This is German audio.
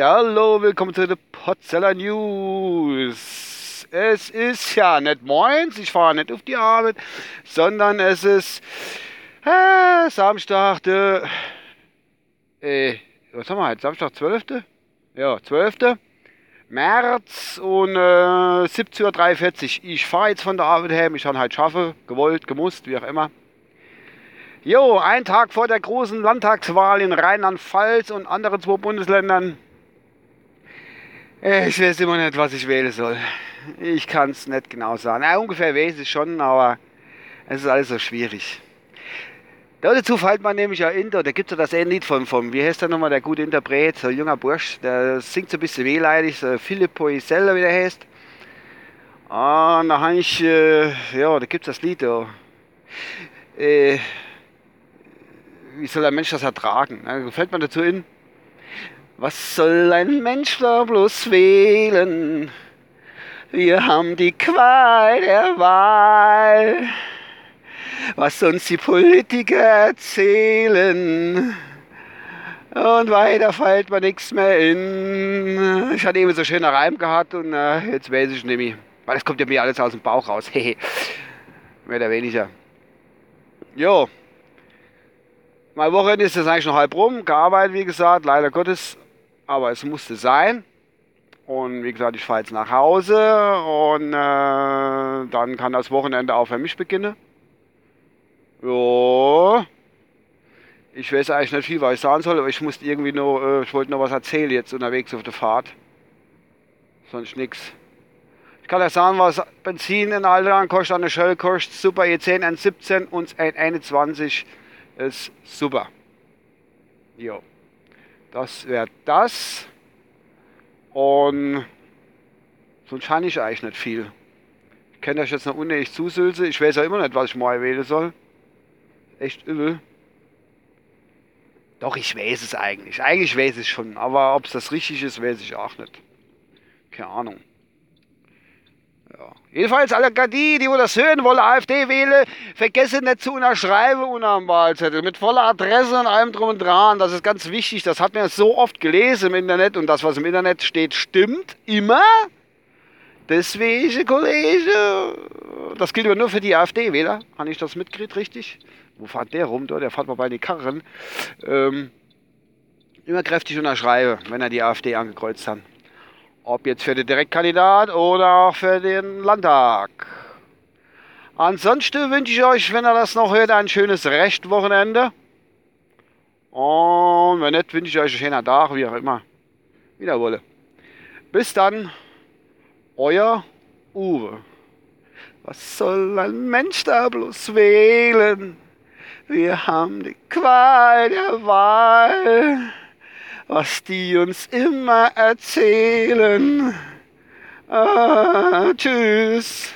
Hallo, willkommen zu den Potzeller News. Es ist ja nicht moins, ich fahre nicht auf die Arbeit, sondern es ist äh, Samstag, der, äh, was haben wir heute, Samstag 12.? Ja, 12. März und äh, 17.43 Uhr. Ich fahre jetzt von der Arbeit her, ich habe halt schaffen, gewollt, gemusst, wie auch immer. Jo, ein Tag vor der großen Landtagswahl in Rheinland-Pfalz und anderen zwei Bundesländern. Ich weiß immer nicht, was ich wählen soll. Ich kann es nicht genau sagen. Ja, ungefähr weiß ich schon, aber es ist alles so schwierig. Dazu fällt man nämlich ja Inter, da gibt es ja das Lied von, wie heißt der nochmal, der gute Interpret, so ein junger Bursch, der singt so ein bisschen wehleidig, so Filippo Isella, wie der heißt. Und da habe ich, äh, ja, da gibt es das Lied da. Äh, wie soll ein Mensch das ertragen? Da fällt man dazu in, was soll ein Mensch da bloß wählen? Wir haben die Qual der Wahl. Was uns die Politiker erzählen. Und weiter fällt mir nichts mehr in. Ich hatte eben so schöner Reim gehabt und äh, jetzt weiß ich mehr. Weil das kommt ja mir alles aus dem Bauch raus. Mehr oder weniger. Jo, mein Wochenende ist jetzt eigentlich noch halb rum, gearbeitet, wie gesagt, leider Gottes, aber es musste sein. Und wie gesagt, ich fahre jetzt nach Hause und äh, dann kann das Wochenende auch für mich beginnen. Ja. Ich weiß eigentlich nicht viel, was ich sagen soll, aber ich musste irgendwie nur, äh, ich wollte noch was erzählen jetzt unterwegs auf der Fahrt. Sonst nichts. Ich kann ja sagen, was Benzin in Alderan kostet, eine Shell kostet super E10 ein 17 und ein 21 ist super. Jo. Das wäre das. Und sonst kann ich eigentlich nicht viel. Ich kenne das jetzt noch unnötig zusülze. Ich weiß ja immer nicht, was ich mal wählen soll. Echt übel. Doch, ich weiß es eigentlich. Eigentlich weiß ich schon. Aber ob es das richtig ist, weiß ich auch nicht. Keine Ahnung. Ja. Jedenfalls alle die, die das hören wollen, AfD wählen, vergessen nicht zu unterschreiben unter dem Wahlzettel. Mit voller Adresse und allem drum und dran. Das ist ganz wichtig. Das hat man so oft gelesen im Internet und das, was im Internet steht, stimmt immer. Deswegen, Kollege, das gilt aber nur für die AfD-Wähler. Habe ich das mitgekriegt, richtig? Wo fährt der rum? Der fährt mal bei den Karren. Ähm, immer kräftig unterschreiben, wenn er die AfD angekreuzt hat. Ob jetzt für den Direktkandidat oder auch für den Landtag. Ansonsten wünsche ich euch, wenn ihr das noch hört, ein schönes Rechtwochenende. Und wenn nicht, wünsche ich euch einen schönen Tag, wie auch immer. Wieder wolle. Bis dann, euer Uwe. Was soll ein Mensch da bloß wählen? Wir haben die Qual der Wahl was die uns immer erzählen. Ah, tschüss.